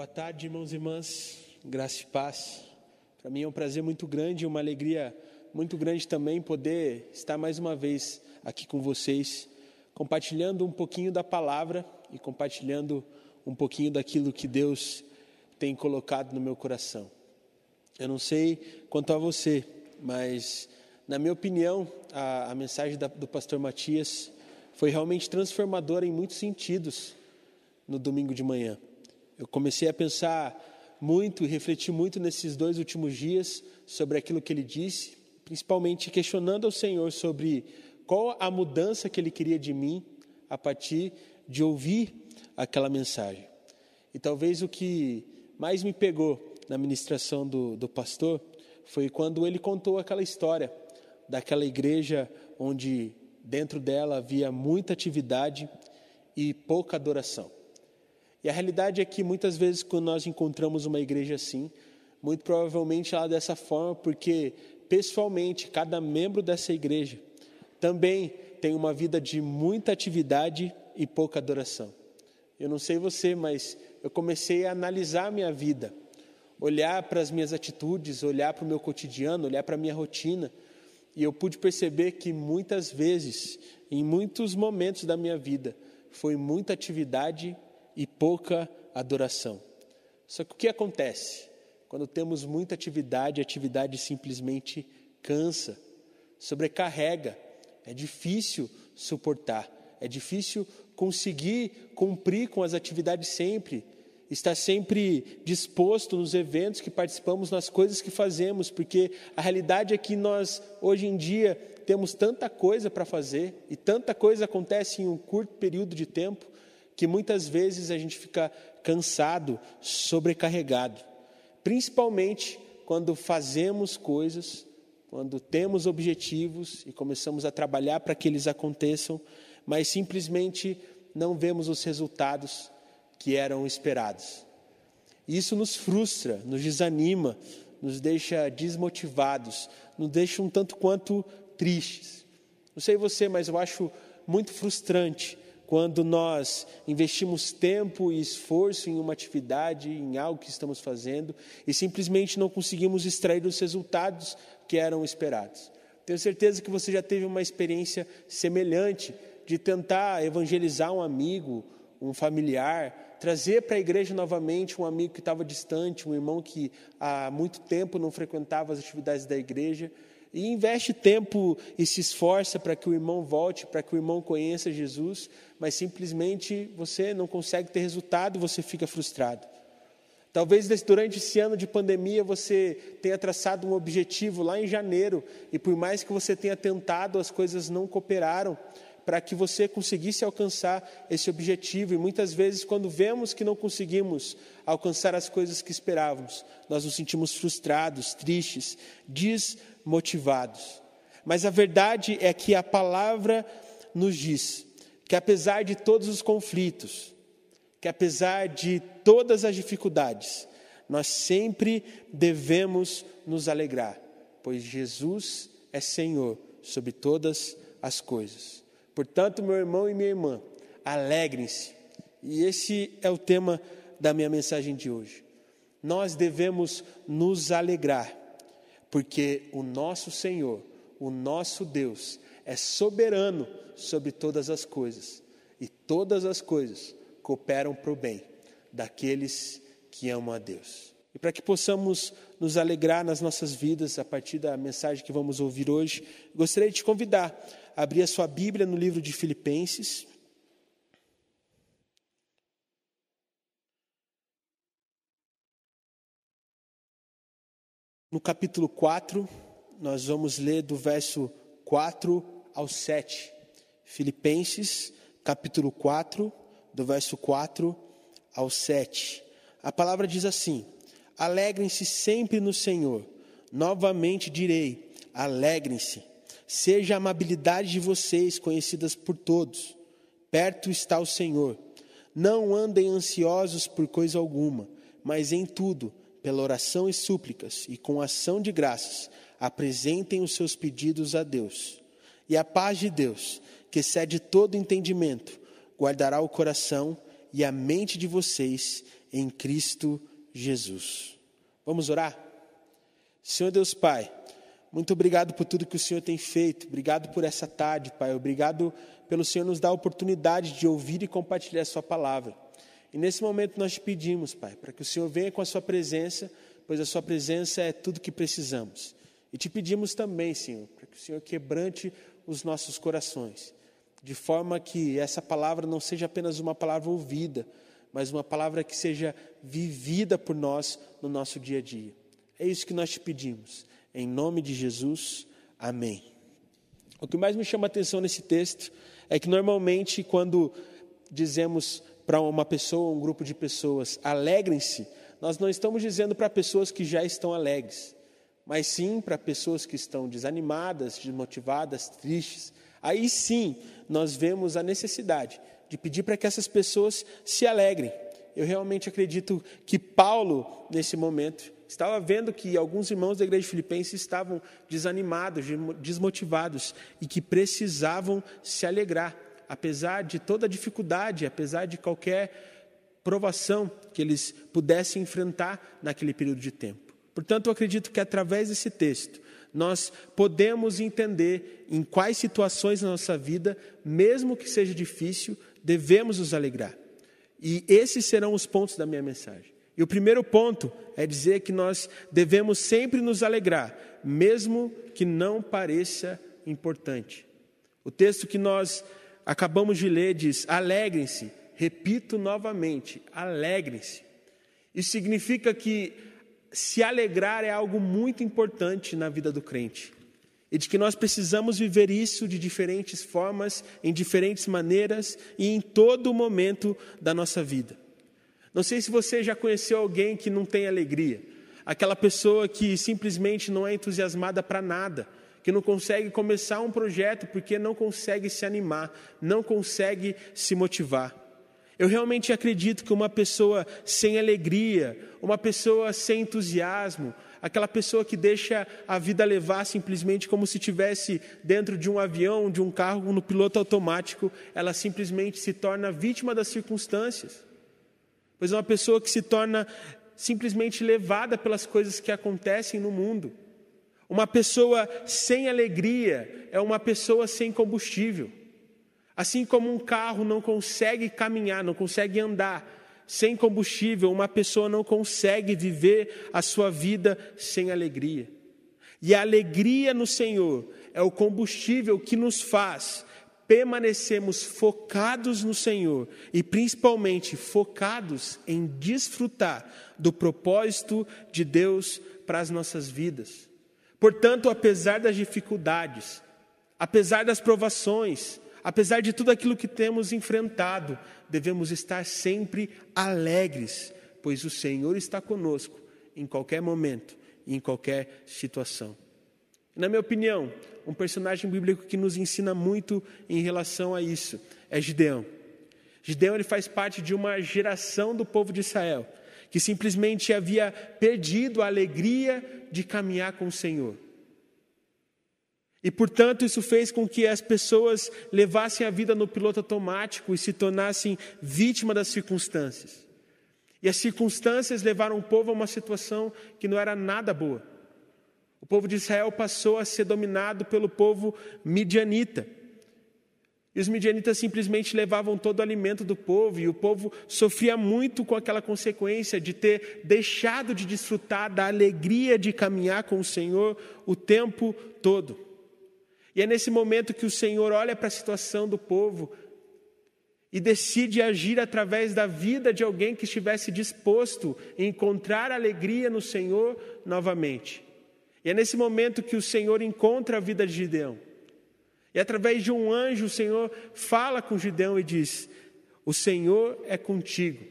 Boa tarde, irmãos e irmãs, graça e paz. Para mim é um prazer muito grande e uma alegria muito grande também poder estar mais uma vez aqui com vocês, compartilhando um pouquinho da palavra e compartilhando um pouquinho daquilo que Deus tem colocado no meu coração. Eu não sei quanto a você, mas na minha opinião, a, a mensagem da, do pastor Matias foi realmente transformadora em muitos sentidos no domingo de manhã. Eu comecei a pensar muito e refletir muito nesses dois últimos dias sobre aquilo que ele disse, principalmente questionando ao Senhor sobre qual a mudança que ele queria de mim a partir de ouvir aquela mensagem. E talvez o que mais me pegou na ministração do, do pastor foi quando ele contou aquela história daquela igreja onde dentro dela havia muita atividade e pouca adoração. E a realidade é que muitas vezes quando nós encontramos uma igreja assim, muito provavelmente ela é dessa forma porque pessoalmente cada membro dessa igreja também tem uma vida de muita atividade e pouca adoração. Eu não sei você, mas eu comecei a analisar a minha vida, olhar para as minhas atitudes, olhar para o meu cotidiano, olhar para a minha rotina, e eu pude perceber que muitas vezes, em muitos momentos da minha vida, foi muita atividade e pouca adoração. Só que o que acontece? Quando temos muita atividade, a atividade simplesmente cansa, sobrecarrega, é difícil suportar, é difícil conseguir cumprir com as atividades sempre, estar sempre disposto nos eventos que participamos, nas coisas que fazemos, porque a realidade é que nós, hoje em dia, temos tanta coisa para fazer e tanta coisa acontece em um curto período de tempo que muitas vezes a gente fica cansado, sobrecarregado, principalmente quando fazemos coisas, quando temos objetivos e começamos a trabalhar para que eles aconteçam, mas simplesmente não vemos os resultados que eram esperados. Isso nos frustra, nos desanima, nos deixa desmotivados, nos deixa um tanto quanto tristes. Não sei você, mas eu acho muito frustrante quando nós investimos tempo e esforço em uma atividade, em algo que estamos fazendo, e simplesmente não conseguimos extrair os resultados que eram esperados. Tenho certeza que você já teve uma experiência semelhante de tentar evangelizar um amigo, um familiar, trazer para a igreja novamente um amigo que estava distante, um irmão que há muito tempo não frequentava as atividades da igreja, e investe tempo e se esforça para que o irmão volte, para que o irmão conheça Jesus, mas simplesmente você não consegue ter resultado, você fica frustrado. Talvez durante esse ano de pandemia você tenha traçado um objetivo lá em janeiro e por mais que você tenha tentado, as coisas não cooperaram para que você conseguisse alcançar esse objetivo. E muitas vezes, quando vemos que não conseguimos alcançar as coisas que esperávamos, nós nos sentimos frustrados, tristes, desmotivados. Mas a verdade é que a palavra nos diz que, apesar de todos os conflitos, que apesar de todas as dificuldades, nós sempre devemos nos alegrar, pois Jesus é Senhor sobre todas as coisas. Portanto, meu irmão e minha irmã, alegrem-se. E esse é o tema da minha mensagem de hoje. Nós devemos nos alegrar, porque o nosso Senhor, o nosso Deus, é soberano sobre todas as coisas, e todas as coisas cooperam para o bem daqueles que amam a Deus. E para que possamos nos alegrar nas nossas vidas a partir da mensagem que vamos ouvir hoje, gostaria de te convidar abrir a sua Bíblia no livro de Filipenses. No capítulo 4, nós vamos ler do verso 4 ao 7. Filipenses, capítulo 4, do verso 4 ao 7. A palavra diz assim: Alegrem-se sempre no Senhor. Novamente direi: alegrem-se. Seja a amabilidade de vocês conhecidas por todos. Perto está o Senhor. Não andem ansiosos por coisa alguma, mas em tudo, pela oração e súplicas e com ação de graças, apresentem os seus pedidos a Deus. E a paz de Deus, que excede todo entendimento, guardará o coração e a mente de vocês em Cristo Jesus. Vamos orar? Senhor Deus Pai, muito obrigado por tudo que o Senhor tem feito, obrigado por essa tarde, Pai, obrigado pelo Senhor nos dar a oportunidade de ouvir e compartilhar a Sua palavra. E nesse momento nós te pedimos, Pai, para que o Senhor venha com a Sua presença, pois a Sua presença é tudo que precisamos. E te pedimos também, Senhor, para que o Senhor quebrante os nossos corações, de forma que essa palavra não seja apenas uma palavra ouvida, mas uma palavra que seja vivida por nós no nosso dia a dia. É isso que nós te pedimos. Em nome de Jesus, amém. O que mais me chama a atenção nesse texto é que normalmente quando dizemos para uma pessoa, um grupo de pessoas, alegrem-se, nós não estamos dizendo para pessoas que já estão alegres mas sim para pessoas que estão desanimadas, desmotivadas, tristes. Aí sim nós vemos a necessidade de pedir para que essas pessoas se alegrem. Eu realmente acredito que Paulo, nesse momento, estava vendo que alguns irmãos da igreja filipense estavam desanimados, desmotivados e que precisavam se alegrar, apesar de toda dificuldade, apesar de qualquer provação que eles pudessem enfrentar naquele período de tempo. Portanto, eu acredito que através desse texto, nós podemos entender em quais situações na nossa vida, mesmo que seja difícil, devemos nos alegrar. E esses serão os pontos da minha mensagem. E o primeiro ponto é dizer que nós devemos sempre nos alegrar, mesmo que não pareça importante. O texto que nós acabamos de ler diz: alegrem-se. Repito novamente: alegrem-se. Isso significa que se alegrar é algo muito importante na vida do crente. E de que nós precisamos viver isso de diferentes formas, em diferentes maneiras e em todo momento da nossa vida. Não sei se você já conheceu alguém que não tem alegria, aquela pessoa que simplesmente não é entusiasmada para nada, que não consegue começar um projeto porque não consegue se animar, não consegue se motivar. Eu realmente acredito que uma pessoa sem alegria, uma pessoa sem entusiasmo, aquela pessoa que deixa a vida levar simplesmente como se estivesse dentro de um avião, de um carro no piloto automático, ela simplesmente se torna vítima das circunstâncias. Pois é uma pessoa que se torna simplesmente levada pelas coisas que acontecem no mundo. Uma pessoa sem alegria é uma pessoa sem combustível. Assim como um carro não consegue caminhar, não consegue andar sem combustível, uma pessoa não consegue viver a sua vida sem alegria. E a alegria no Senhor é o combustível que nos faz permanecermos focados no Senhor e principalmente focados em desfrutar do propósito de Deus para as nossas vidas. Portanto, apesar das dificuldades, apesar das provações, apesar de tudo aquilo que temos enfrentado, devemos estar sempre alegres, pois o Senhor está conosco em qualquer momento e em qualquer situação. Na minha opinião, um personagem bíblico que nos ensina muito em relação a isso é Gideão. Gideão ele faz parte de uma geração do povo de Israel que simplesmente havia perdido a alegria de caminhar com o Senhor. E, portanto, isso fez com que as pessoas levassem a vida no piloto automático e se tornassem vítima das circunstâncias. E as circunstâncias levaram o povo a uma situação que não era nada boa. O povo de Israel passou a ser dominado pelo povo midianita. E os midianitas simplesmente levavam todo o alimento do povo, e o povo sofria muito com aquela consequência de ter deixado de desfrutar da alegria de caminhar com o Senhor o tempo todo. E é nesse momento que o Senhor olha para a situação do povo e decide agir através da vida de alguém que estivesse disposto a encontrar alegria no Senhor novamente. E é nesse momento que o Senhor encontra a vida de Gideão. E através de um anjo, o Senhor fala com Gideão e diz: O Senhor é contigo.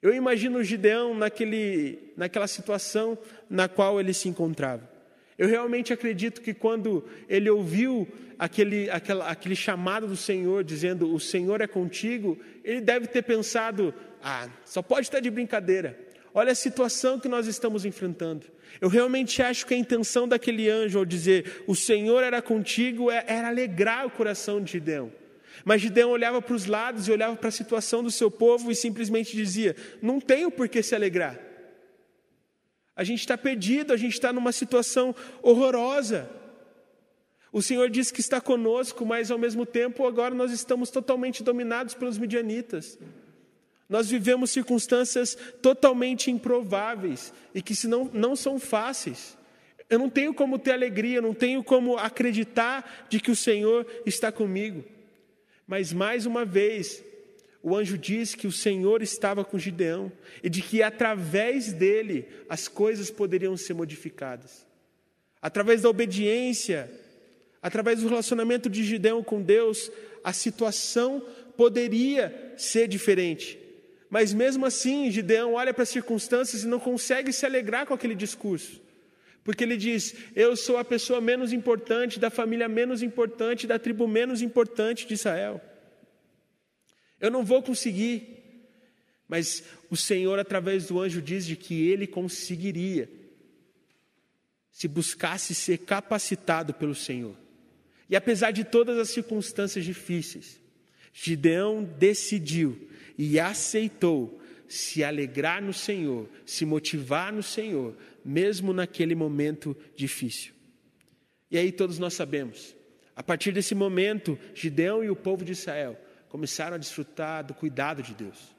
Eu imagino Gideão naquele, naquela situação na qual ele se encontrava. Eu realmente acredito que quando ele ouviu aquele, aquela, aquele chamado do Senhor, dizendo: O Senhor é contigo, ele deve ter pensado: Ah, só pode estar de brincadeira. Olha a situação que nós estamos enfrentando. Eu realmente acho que a intenção daquele anjo ao dizer: O Senhor era contigo, é, era alegrar o coração de Gideão. Mas Gideão olhava para os lados e olhava para a situação do seu povo e simplesmente dizia: Não tenho por que se alegrar. A gente está perdido, a gente está numa situação horrorosa. O Senhor diz que está conosco, mas ao mesmo tempo agora nós estamos totalmente dominados pelos midianitas. Nós vivemos circunstâncias totalmente improváveis e que se não, não são fáceis. Eu não tenho como ter alegria, não tenho como acreditar de que o Senhor está comigo. Mas mais uma vez, o anjo diz que o Senhor estava com Gideão e de que através dele as coisas poderiam ser modificadas. Através da obediência, através do relacionamento de Gideão com Deus, a situação poderia ser diferente. Mas mesmo assim, Gideão olha para as circunstâncias e não consegue se alegrar com aquele discurso. Porque ele diz: Eu sou a pessoa menos importante, da família menos importante, da tribo menos importante de Israel. Eu não vou conseguir. Mas o Senhor, através do anjo, diz de que ele conseguiria, se buscasse ser capacitado pelo Senhor. E apesar de todas as circunstâncias difíceis, Gideão decidiu e aceitou se alegrar no Senhor, se motivar no Senhor, mesmo naquele momento difícil. E aí todos nós sabemos, a partir desse momento, Gideão e o povo de Israel começaram a desfrutar do cuidado de Deus,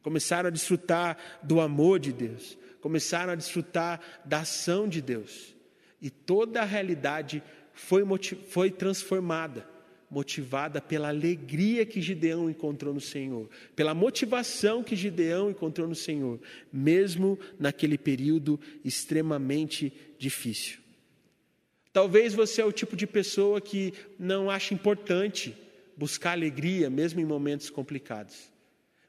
começaram a desfrutar do amor de Deus, começaram a desfrutar da ação de Deus. E toda a realidade foi, foi transformada motivada pela alegria que Gideão encontrou no Senhor, pela motivação que Gideão encontrou no Senhor, mesmo naquele período extremamente difícil. Talvez você é o tipo de pessoa que não acha importante buscar alegria, mesmo em momentos complicados.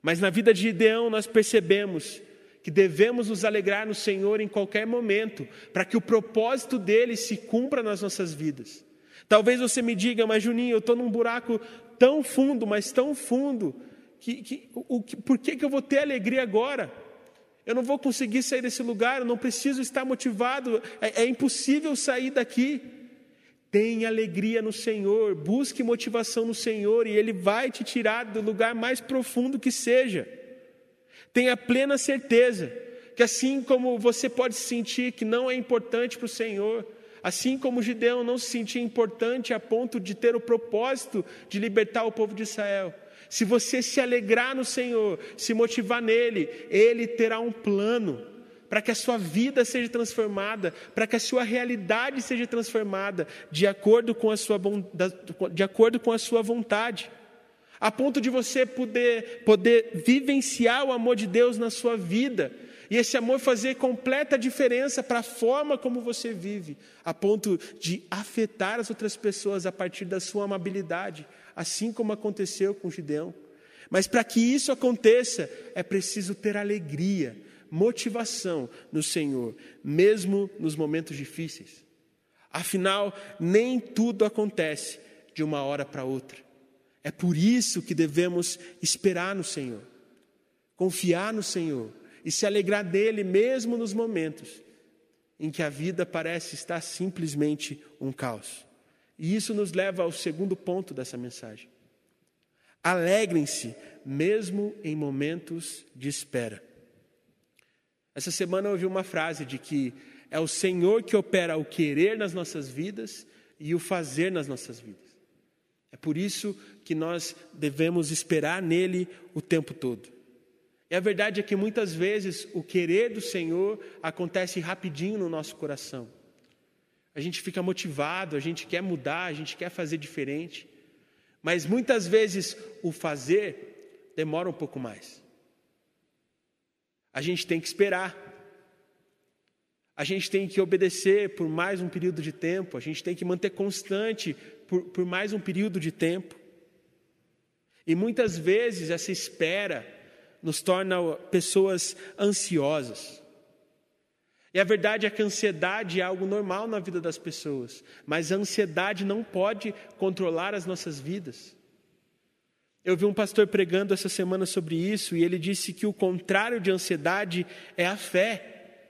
Mas na vida de Gideão nós percebemos que devemos nos alegrar no Senhor em qualquer momento, para que o propósito dele se cumpra nas nossas vidas. Talvez você me diga, mas Juninho, eu estou num buraco tão fundo, mas tão fundo, que, que, o, que, por que, que eu vou ter alegria agora? Eu não vou conseguir sair desse lugar, eu não preciso estar motivado, é, é impossível sair daqui. Tenha alegria no Senhor, busque motivação no Senhor e Ele vai te tirar do lugar mais profundo que seja. Tenha plena certeza que assim como você pode sentir que não é importante para o Senhor, Assim como Gideão não se sentia importante a ponto de ter o propósito de libertar o povo de Israel. Se você se alegrar no Senhor, se motivar nele, ele terá um plano para que a sua vida seja transformada, para que a sua realidade seja transformada de acordo com a sua, de acordo com a sua vontade. A ponto de você poder, poder vivenciar o amor de Deus na sua vida e esse amor fazer completa diferença para a forma como você vive, a ponto de afetar as outras pessoas a partir da sua amabilidade, assim como aconteceu com Gideão. Mas para que isso aconteça, é preciso ter alegria, motivação no Senhor, mesmo nos momentos difíceis. Afinal, nem tudo acontece de uma hora para outra. É por isso que devemos esperar no Senhor, confiar no Senhor e se alegrar dele mesmo nos momentos em que a vida parece estar simplesmente um caos. E isso nos leva ao segundo ponto dessa mensagem. Alegrem-se mesmo em momentos de espera. Essa semana eu ouvi uma frase de que é o Senhor que opera o querer nas nossas vidas e o fazer nas nossas vidas. É por isso que nós devemos esperar nele o tempo todo. E a verdade é que muitas vezes o querer do Senhor acontece rapidinho no nosso coração. A gente fica motivado, a gente quer mudar, a gente quer fazer diferente. Mas muitas vezes o fazer demora um pouco mais. A gente tem que esperar. A gente tem que obedecer por mais um período de tempo. A gente tem que manter constante por, por mais um período de tempo. E muitas vezes essa espera nos torna pessoas ansiosas. E a verdade é que a ansiedade é algo normal na vida das pessoas, mas a ansiedade não pode controlar as nossas vidas. Eu vi um pastor pregando essa semana sobre isso e ele disse que o contrário de ansiedade é a fé.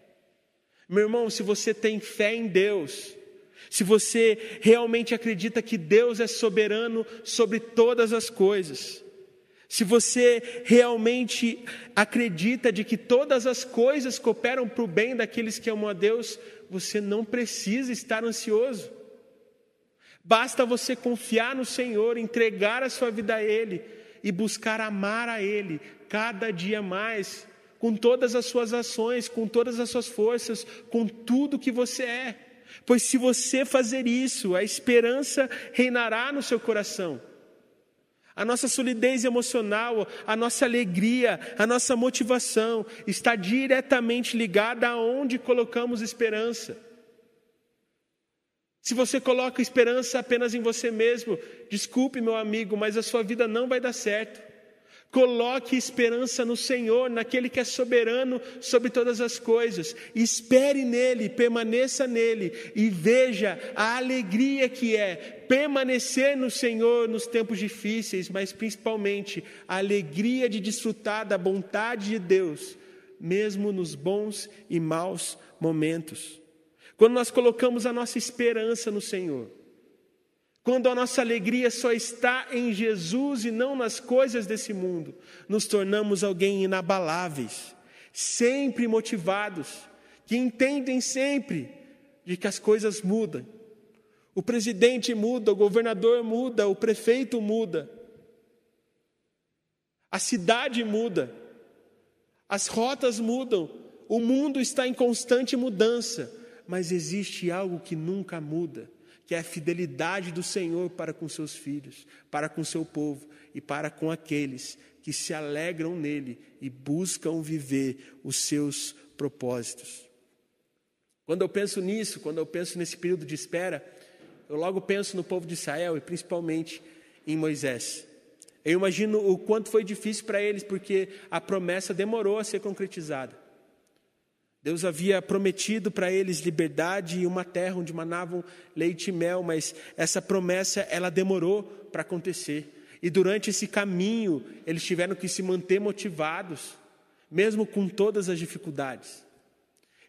Meu irmão, se você tem fé em Deus, se você realmente acredita que Deus é soberano sobre todas as coisas, se você realmente acredita de que todas as coisas cooperam para o bem daqueles que amam a Deus, você não precisa estar ansioso. Basta você confiar no Senhor, entregar a sua vida a Ele e buscar amar a Ele cada dia mais, com todas as suas ações, com todas as suas forças, com tudo que você é. Pois se você fazer isso, a esperança reinará no seu coração. A nossa solidez emocional, a nossa alegria, a nossa motivação está diretamente ligada aonde colocamos esperança. Se você coloca esperança apenas em você mesmo, desculpe, meu amigo, mas a sua vida não vai dar certo. Coloque esperança no Senhor, naquele que é soberano sobre todas as coisas. Espere nele, permaneça nele e veja a alegria que é permanecer no Senhor nos tempos difíceis, mas principalmente a alegria de desfrutar da vontade de Deus, mesmo nos bons e maus momentos. Quando nós colocamos a nossa esperança no Senhor, quando a nossa alegria só está em Jesus e não nas coisas desse mundo, nos tornamos alguém inabaláveis, sempre motivados, que entendem sempre de que as coisas mudam. O presidente muda, o governador muda, o prefeito muda, a cidade muda, as rotas mudam, o mundo está em constante mudança, mas existe algo que nunca muda que é a fidelidade do Senhor para com seus filhos, para com seu povo e para com aqueles que se alegram nele e buscam viver os seus propósitos. Quando eu penso nisso, quando eu penso nesse período de espera, eu logo penso no povo de Israel e principalmente em Moisés. Eu imagino o quanto foi difícil para eles, porque a promessa demorou a ser concretizada. Deus havia prometido para eles liberdade e uma terra onde manavam leite e mel, mas essa promessa ela demorou para acontecer. E durante esse caminho, eles tiveram que se manter motivados, mesmo com todas as dificuldades.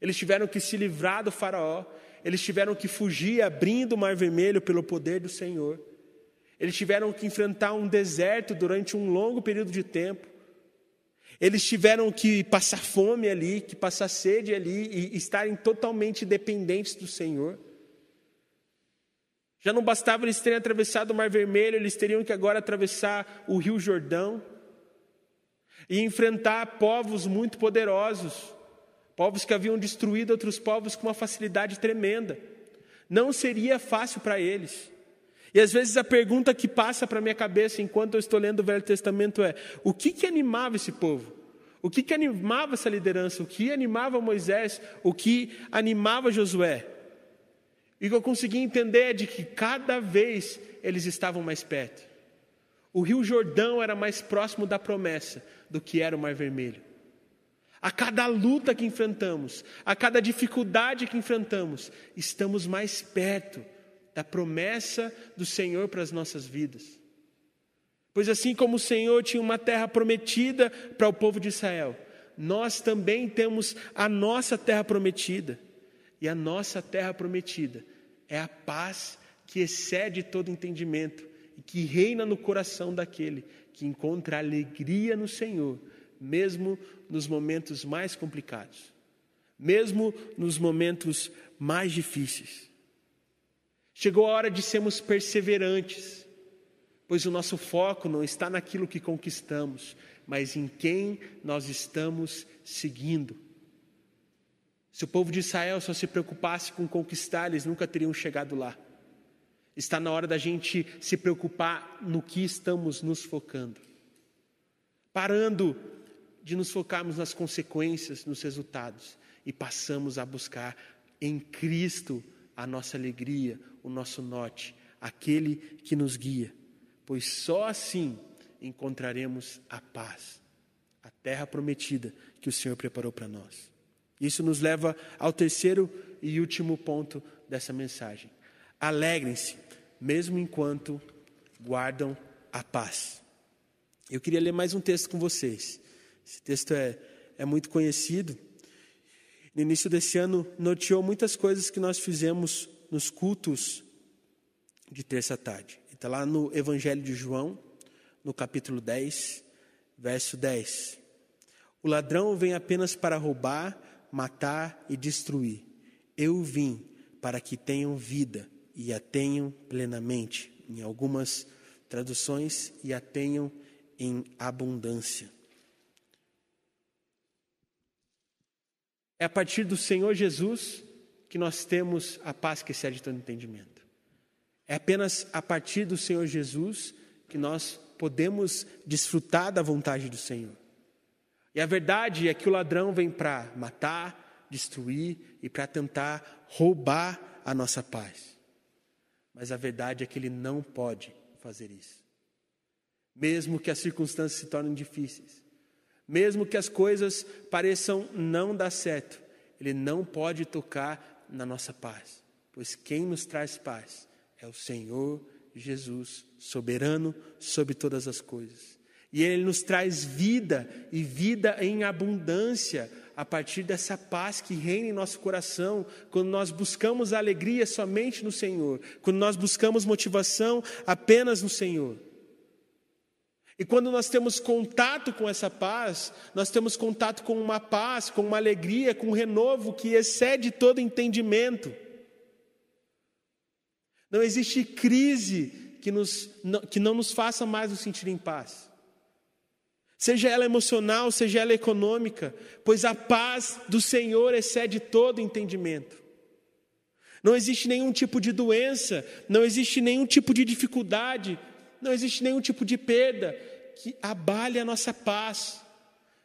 Eles tiveram que se livrar do faraó, eles tiveram que fugir abrindo o mar vermelho pelo poder do Senhor. Eles tiveram que enfrentar um deserto durante um longo período de tempo. Eles tiveram que passar fome ali, que passar sede ali e estarem totalmente dependentes do Senhor. Já não bastava eles terem atravessado o Mar Vermelho, eles teriam que agora atravessar o Rio Jordão e enfrentar povos muito poderosos, povos que haviam destruído outros povos com uma facilidade tremenda. Não seria fácil para eles. E às vezes a pergunta que passa para minha cabeça enquanto eu estou lendo o Velho Testamento é: o que, que animava esse povo? O que, que animava essa liderança? O que animava Moisés? O que animava Josué? E o que eu consegui entender é de que cada vez eles estavam mais perto. O Rio Jordão era mais próximo da promessa do que era o Mar Vermelho. A cada luta que enfrentamos, a cada dificuldade que enfrentamos, estamos mais perto da promessa do Senhor para as nossas vidas. Pois assim como o Senhor tinha uma terra prometida para o povo de Israel, nós também temos a nossa terra prometida. E a nossa terra prometida é a paz que excede todo entendimento e que reina no coração daquele que encontra alegria no Senhor, mesmo nos momentos mais complicados, mesmo nos momentos mais difíceis. Chegou a hora de sermos perseverantes, pois o nosso foco não está naquilo que conquistamos, mas em quem nós estamos seguindo. Se o povo de Israel só se preocupasse com conquistar, eles nunca teriam chegado lá. Está na hora da gente se preocupar no que estamos nos focando, parando de nos focarmos nas consequências, nos resultados, e passamos a buscar em Cristo a nossa alegria, o nosso norte, aquele que nos guia, pois só assim encontraremos a paz, a terra prometida que o Senhor preparou para nós. Isso nos leva ao terceiro e último ponto dessa mensagem. Alegrem-se, mesmo enquanto guardam a paz. Eu queria ler mais um texto com vocês. Esse texto é, é muito conhecido. No início desse ano, noteou muitas coisas que nós fizemos nos cultos de terça-tarde. Está lá no Evangelho de João, no capítulo 10, verso 10. O ladrão vem apenas para roubar, matar e destruir. Eu vim para que tenham vida e a tenham plenamente. Em algumas traduções, e a tenham em abundância. É a partir do Senhor Jesus que nós temos a paz que excede todo entendimento. É apenas a partir do Senhor Jesus que nós podemos desfrutar da vontade do Senhor. E a verdade é que o ladrão vem para matar, destruir e para tentar roubar a nossa paz. Mas a verdade é que ele não pode fazer isso. Mesmo que as circunstâncias se tornem difíceis, mesmo que as coisas pareçam não dar certo, ele não pode tocar na nossa paz, pois quem nos traz paz é o Senhor Jesus, soberano sobre todas as coisas. E Ele nos traz vida e vida em abundância a partir dessa paz que reina em nosso coração, quando nós buscamos alegria somente no Senhor, quando nós buscamos motivação apenas no Senhor. E quando nós temos contato com essa paz, nós temos contato com uma paz, com uma alegria, com um renovo que excede todo entendimento. Não existe crise que, nos, que não nos faça mais nos sentir em paz. Seja ela emocional, seja ela econômica, pois a paz do Senhor excede todo entendimento. Não existe nenhum tipo de doença, não existe nenhum tipo de dificuldade, não existe nenhum tipo de perda que abale a nossa paz,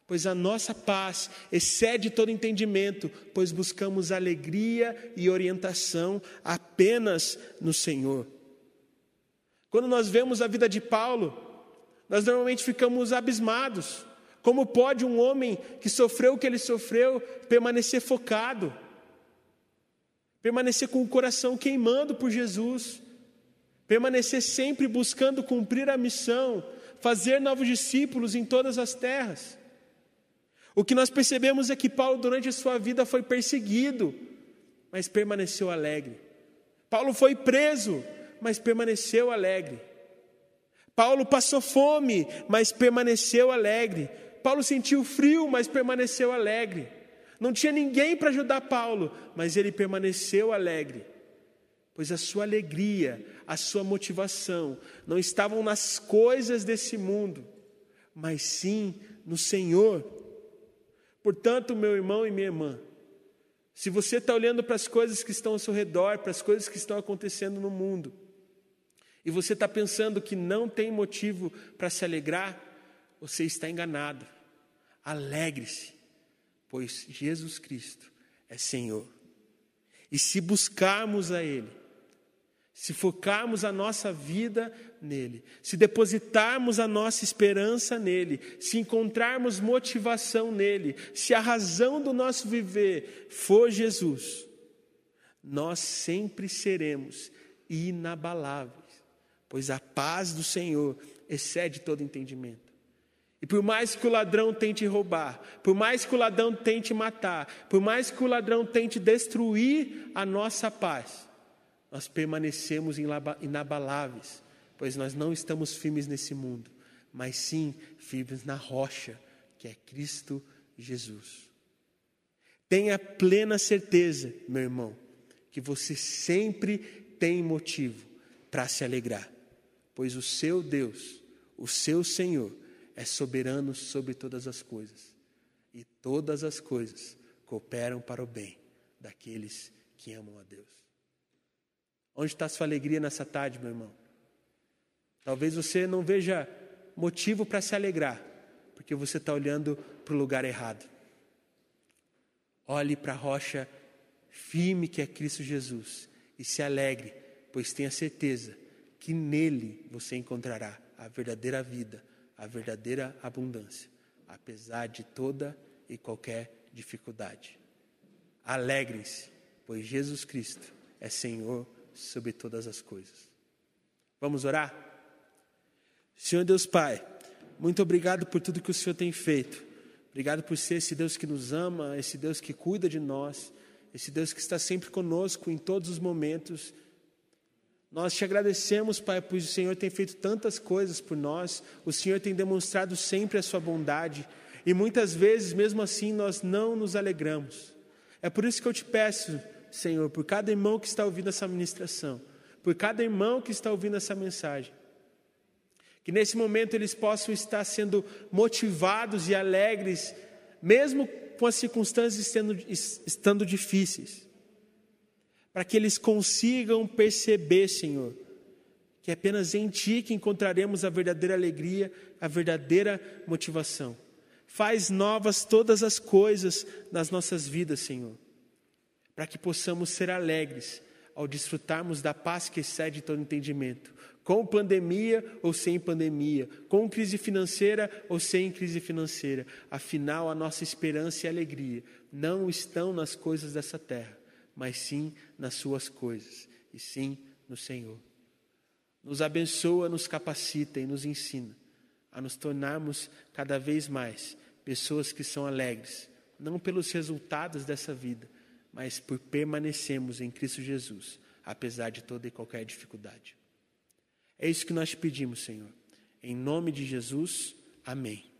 pois a nossa paz excede todo entendimento, pois buscamos alegria e orientação apenas no Senhor. Quando nós vemos a vida de Paulo, nós normalmente ficamos abismados. Como pode um homem que sofreu o que ele sofreu permanecer focado, permanecer com o coração queimando por Jesus, permanecer sempre buscando cumprir a missão, fazer novos discípulos em todas as terras? O que nós percebemos é que Paulo, durante a sua vida, foi perseguido, mas permaneceu alegre. Paulo foi preso, mas permaneceu alegre. Paulo passou fome, mas permaneceu alegre. Paulo sentiu frio, mas permaneceu alegre. Não tinha ninguém para ajudar Paulo, mas ele permaneceu alegre. Pois a sua alegria, a sua motivação não estavam nas coisas desse mundo, mas sim no Senhor. Portanto, meu irmão e minha irmã, se você está olhando para as coisas que estão ao seu redor, para as coisas que estão acontecendo no mundo, e você está pensando que não tem motivo para se alegrar, você está enganado. Alegre-se, pois Jesus Cristo é Senhor. E se buscarmos a Ele, se focarmos a nossa vida nele, se depositarmos a nossa esperança nele, se encontrarmos motivação nele, se a razão do nosso viver for Jesus, nós sempre seremos inabaláveis, pois a paz do Senhor excede todo entendimento. E por mais que o ladrão tente roubar, por mais que o ladrão tente matar, por mais que o ladrão tente destruir a nossa paz, nós permanecemos inabaláveis, pois nós não estamos firmes nesse mundo, mas sim firmes na rocha, que é Cristo Jesus. Tenha plena certeza, meu irmão, que você sempre tem motivo para se alegrar, pois o seu Deus, o seu Senhor, é soberano sobre todas as coisas, e todas as coisas cooperam para o bem daqueles que amam a Deus. Onde está sua alegria nessa tarde, meu irmão? Talvez você não veja motivo para se alegrar, porque você está olhando para o lugar errado. Olhe para a rocha firme que é Cristo Jesus e se alegre, pois tenha certeza que nele você encontrará a verdadeira vida, a verdadeira abundância, apesar de toda e qualquer dificuldade. Alegrem-se, pois Jesus Cristo é Senhor sobre todas as coisas. Vamos orar? Senhor Deus Pai, muito obrigado por tudo que o Senhor tem feito. Obrigado por ser esse Deus que nos ama, esse Deus que cuida de nós, esse Deus que está sempre conosco em todos os momentos. Nós te agradecemos, Pai, pois o Senhor tem feito tantas coisas por nós, o Senhor tem demonstrado sempre a sua bondade, e muitas vezes, mesmo assim, nós não nos alegramos. É por isso que eu te peço, Senhor, por cada irmão que está ouvindo essa ministração, por cada irmão que está ouvindo essa mensagem, que nesse momento eles possam estar sendo motivados e alegres, mesmo com as circunstâncias estando, estando difíceis, para que eles consigam perceber, Senhor, que é apenas em Ti que encontraremos a verdadeira alegria, a verdadeira motivação. Faz novas todas as coisas nas nossas vidas, Senhor, para que possamos ser alegres ao desfrutarmos da paz que excede todo entendimento, com pandemia ou sem pandemia, com crise financeira ou sem crise financeira. Afinal, a nossa esperança e alegria não estão nas coisas dessa terra, mas sim nas suas coisas, e sim no Senhor. Nos abençoa, nos capacita e nos ensina a nos tornarmos cada vez mais pessoas que são alegres, não pelos resultados dessa vida, mas por permanecermos em Cristo Jesus, apesar de toda e qualquer dificuldade. É isso que nós te pedimos, Senhor. Em nome de Jesus, amém.